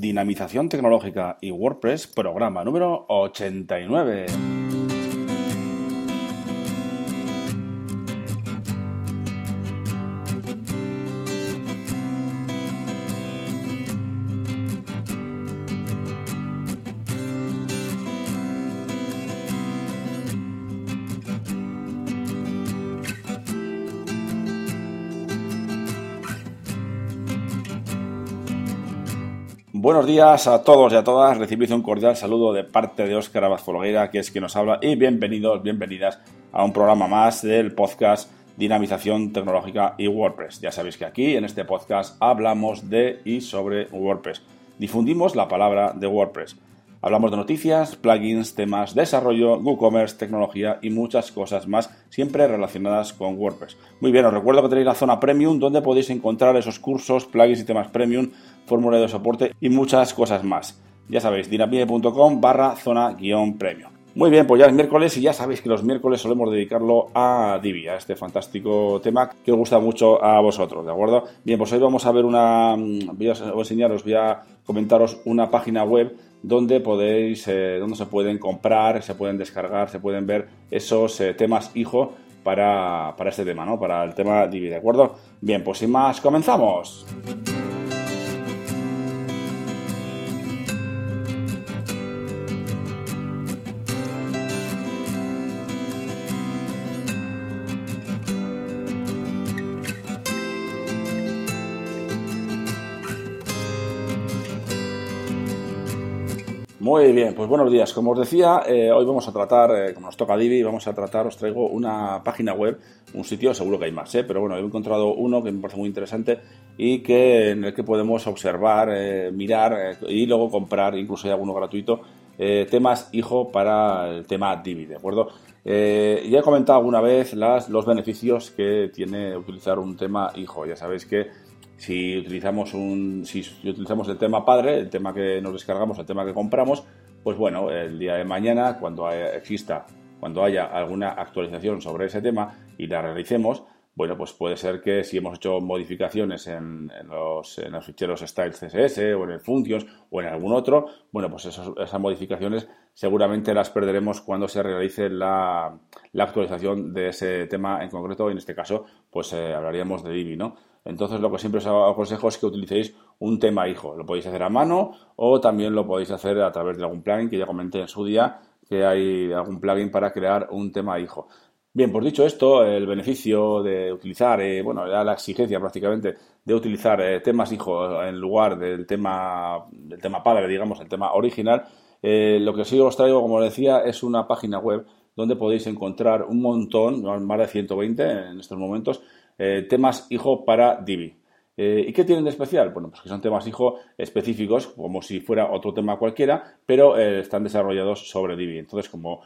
Dinamización Tecnológica y WordPress, programa número 89. Buenos días a todos y a todas. Recibid un cordial saludo de parte de Óscar Abad que es quien nos habla, y bienvenidos, bienvenidas a un programa más del podcast Dinamización Tecnológica y WordPress. Ya sabéis que aquí en este podcast hablamos de y sobre WordPress. Difundimos la palabra de WordPress. Hablamos de noticias, plugins, temas, desarrollo, WooCommerce, tecnología y muchas cosas más, siempre relacionadas con WordPress. Muy bien, os recuerdo que tenéis la zona premium donde podéis encontrar esos cursos, plugins y temas premium, fórmula de soporte y muchas cosas más. Ya sabéis, dinamite.com barra zona guion premium. Muy bien, pues ya es miércoles y ya sabéis que los miércoles solemos dedicarlo a Divi, a este fantástico tema que os gusta mucho a vosotros, ¿de acuerdo? Bien, pues hoy vamos a ver una, mm, voy a enseñaros, voy a comentaros una página web donde podéis, eh, donde se pueden comprar, se pueden descargar, se pueden ver esos eh, temas hijo para, para este tema, ¿no? Para el tema Divi, ¿de acuerdo? Bien, pues sin más, comenzamos. Muy bien, pues buenos días. Como os decía, eh, hoy vamos a tratar, eh, como nos toca Divi, vamos a tratar, os traigo una página web, un sitio, seguro que hay más, ¿eh? pero bueno, he encontrado uno que me parece muy interesante y que en el que podemos observar, mirar y luego comprar, incluso hay alguno gratuito, temas hijo para el tema Divi, ¿de acuerdo? ya he comentado alguna vez las, los beneficios que tiene utilizar un tema hijo. Ya sabéis que si utilizamos, un, si utilizamos el tema padre, el tema que nos descargamos, el tema que compramos, pues bueno, el día de mañana, cuando exista, cuando haya alguna actualización sobre ese tema y la realicemos, bueno, pues puede ser que si hemos hecho modificaciones en, los, en los, ficheros styles CSS o en el functions o en algún otro, bueno, pues esas modificaciones seguramente las perderemos cuando se realice la, actualización de ese tema en concreto. En este caso, pues eh, hablaríamos de Divi, ¿no? Entonces lo que siempre os aconsejo es que utilicéis un tema hijo. Lo podéis hacer a mano o también lo podéis hacer a través de algún plugin que ya comenté en su día que hay algún plugin para crear un tema hijo. Bien, pues dicho esto, el beneficio de utilizar, eh, bueno, la exigencia prácticamente de utilizar eh, temas hijo en lugar del tema, del tema padre, digamos, el tema original, eh, lo que sí os traigo, como decía, es una página web donde podéis encontrar un montón, más de 120 en estos momentos, eh, temas hijo para Divi. Eh, ¿Y qué tienen de especial? Bueno, pues que son temas hijo específicos, como si fuera otro tema cualquiera, pero eh, están desarrollados sobre Divi. Entonces, como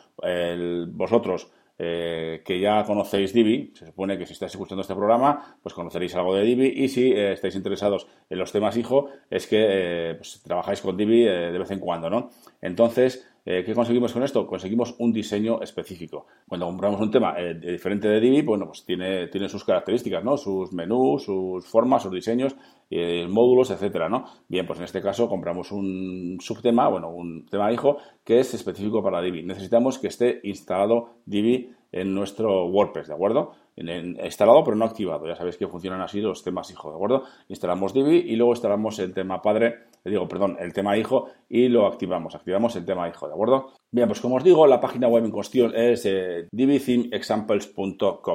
vosotros que ya conocéis Divi, se supone que si estáis escuchando este programa, pues conoceréis algo de Divi y si estáis interesados en los temas hijo, es que pues, trabajáis con Divi de vez en cuando, ¿no? Entonces, eh, ¿Qué conseguimos con esto? Conseguimos un diseño específico. Cuando compramos un tema eh, diferente de Divi, bueno, pues tiene, tiene sus características, ¿no? Sus menús, sus formas, sus diseños, eh, módulos, etcétera, ¿no? Bien, pues en este caso compramos un subtema, bueno, un tema hijo que es específico para Divi. Necesitamos que esté instalado Divi en nuestro WordPress, ¿de acuerdo? instalado pero no activado. Ya sabéis que funcionan así los temas hijo, ¿de acuerdo? Instalamos Divi y luego instalamos el tema padre, le digo, perdón, el tema hijo y lo activamos. Activamos el tema hijo, ¿de acuerdo? Bien, pues como os digo, la página web en cuestión es eh,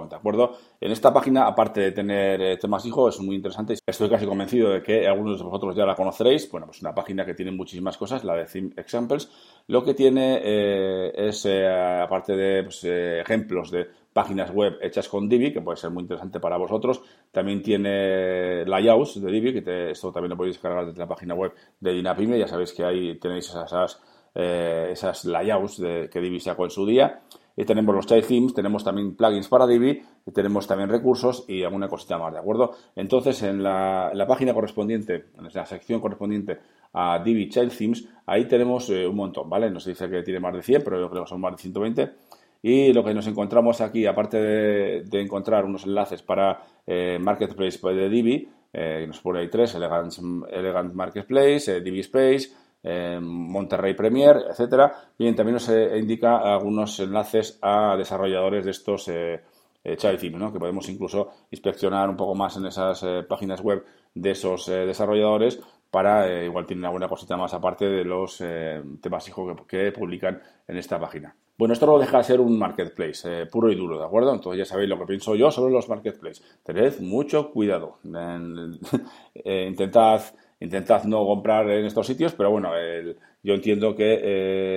¿de acuerdo? En esta página, aparte de tener eh, temas hijo, es muy interesante. Estoy casi convencido de que algunos de vosotros ya la conoceréis. Bueno, pues una página que tiene muchísimas cosas, la de Theme Examples. Lo que tiene eh, es, eh, aparte de pues, ejemplos de páginas web hechas con Divi, que puede ser muy interesante para vosotros. También tiene layouts de Divi, que esto también lo podéis descargar desde la página web de Dinapime. Ya sabéis que ahí tenéis esas, esas, layouts de, que Divi sacó en su día. Y tenemos los child themes, tenemos también plugins para Divi, tenemos también recursos y alguna cosita más, ¿de acuerdo? Entonces, en la, página correspondiente, en la sección correspondiente a Divi Child Themes, ahí tenemos eh, un montón, ¿vale? Nos dice que tiene más de 100, pero creo que son más de 120. Y lo que nos encontramos aquí, aparte de, encontrar unos enlaces para eh, Marketplace de Divi, eh, nos pone ahí tres, Elegant, Elegant Marketplace, eh, DB Space, eh, Monterrey Premier, etcétera. Bien, también nos indica algunos enlaces a desarrolladores de estos eh, Child ¿no? que podemos incluso inspeccionar un poco más en esas páginas web de esos desarrolladores para, igual tienen alguna cosita más aparte de los temas hijos que, publican en esta página. Bueno, esto no deja de ser un marketplace puro y duro, ¿de acuerdo? Entonces ya sabéis lo que pienso yo sobre los marketplaces. Tened mucho cuidado. intentad intentad no comprar en estos sitios, pero bueno, yo entiendo que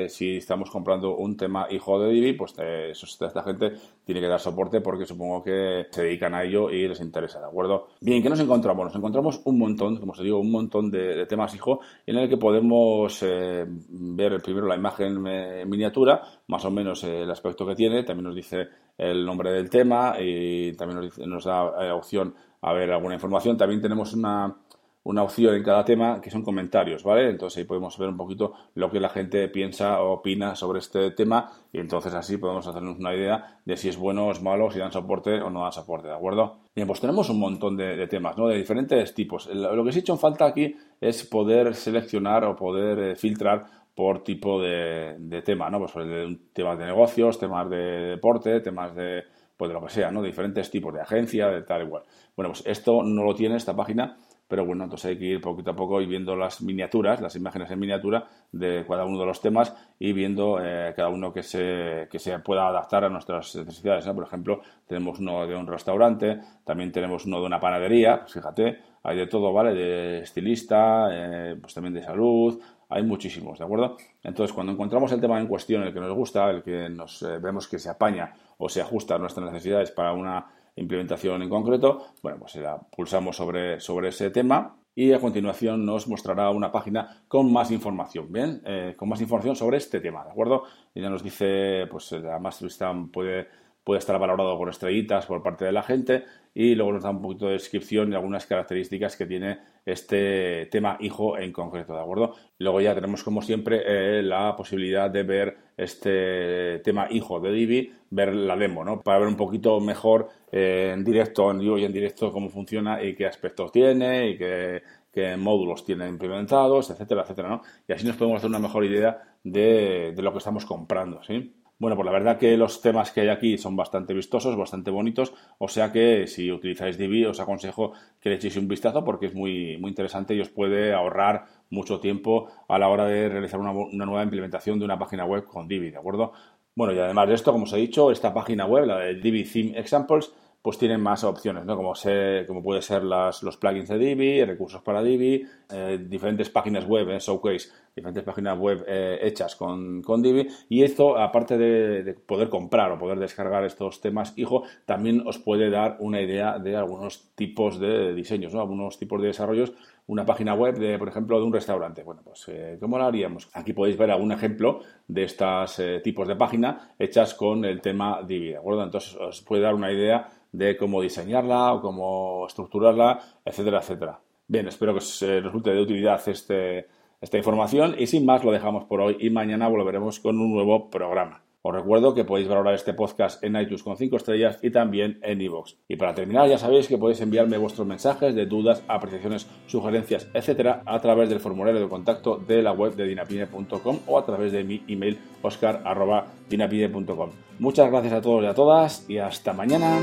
eh, si estamos comprando un tema hijo de Divi, pues eh, esta gente tiene que dar soporte porque supongo que se dedican a ello y les interesa, ¿de acuerdo? Bien, ¿qué nos encontramos? Nos encontramos un montón, como os digo, un montón de, temas hijo en el que podemos eh, ver primero la imagen en miniatura, más o menos el aspecto que tiene, también nos dice el nombre del tema y también nos, nos da opción a ver alguna información. También tenemos una una opción en cada tema que son comentarios, ¿vale? Entonces ahí podemos ver un poquito lo que la gente piensa o opina sobre este tema y entonces así podemos hacernos una idea de si es bueno o es malo, si dan soporte o no dan soporte, ¿de acuerdo? Bien, pues tenemos un montón de, temas, ¿no? De diferentes tipos. Lo que se ha hecho en falta aquí es poder seleccionar o poder eh, filtrar por tipo de, tema, ¿no? Pues temas de negocios, temas de deporte, temas de, pues de lo que sea, ¿no? diferentes tipos de agencia, de tal igual. Bueno, pues esto no lo tiene esta página pero bueno, entonces hay que ir poquito a poco y viendo las miniaturas, las imágenes en miniatura de cada uno de los temas y viendo eh, cada uno que se, que se pueda adaptar a nuestras necesidades. Por ejemplo, tenemos uno de un restaurante, también tenemos uno de una panadería, pues fíjate, hay de todo, ¿vale? De estilista, eh, pues también de salud, hay muchísimos, ¿de acuerdo? Entonces, cuando encontramos el tema en cuestión, el que nos gusta, el que nos eh, vemos que se apaña o se ajusta a nuestras necesidades para una implementación en concreto, bueno, pues la pulsamos sobre, sobre ese tema y a continuación nos mostrará una página con más información, ¿bien? Eh, con más información sobre este tema, ¿de acuerdo? Y ya nos dice, pues la Master puede puede estar valorado por estrellitas por parte de la gente y luego nos da un poquito de descripción y algunas características que tiene este tema hijo en concreto, ¿de acuerdo? Luego ya tenemos como siempre eh, la posibilidad de ver este tema hijo de Divi, ver la demo, ¿no? Para ver un poquito mejor eh, en directo, en vivo y en directo cómo funciona y qué aspectos tiene y qué, qué módulos tiene implementados, etcétera, etcétera, ¿no? Y así nos podemos hacer una mejor idea de, de lo que estamos comprando, ¿sí? Bueno, pues la verdad que los temas que hay aquí son bastante vistosos, bastante bonitos, o sea que si utilizáis Divi os aconsejo que le echéis un vistazo porque es muy, muy interesante y os puede ahorrar mucho tiempo a la hora de realizar una, nueva implementación de una página web con Divi, ¿de acuerdo? Bueno, y además de esto, como os he dicho, esta página web, la de Divi Theme Examples, pues tienen más opciones, ¿no? Como, como puede ser las, los plugins de Divi, recursos para Divi, eh, diferentes páginas web, en Showcase, diferentes páginas web eh, hechas con, con, Divi. Y esto, aparte de, poder comprar o poder descargar estos temas, hijo, también os puede dar una idea de algunos tipos de diseños, ¿no? Algunos tipos de desarrollos. Una página web, de, por ejemplo, de un restaurante. Bueno, pues, eh, ¿cómo lo haríamos? Aquí podéis ver algún ejemplo de estos tipos de página hechas con el tema Divi, ¿de acuerdo? Entonces, os puede dar una idea de cómo diseñarla o cómo estructurarla, etcétera, etcétera. Bien, espero que os eh, resulte de utilidad este, esta información y sin más lo dejamos por hoy y mañana volveremos con un nuevo programa. Os recuerdo que podéis valorar este podcast en iTunes con 5 estrellas y también en iVoox. Y para terminar, ya sabéis que podéis enviarme vuestros mensajes de dudas, apreciaciones, sugerencias, etcétera, a través del formulario de contacto de la web de dinapine.com o a través de mi email oscar.dinapine.com. Muchas gracias a todos y a todas y hasta mañana.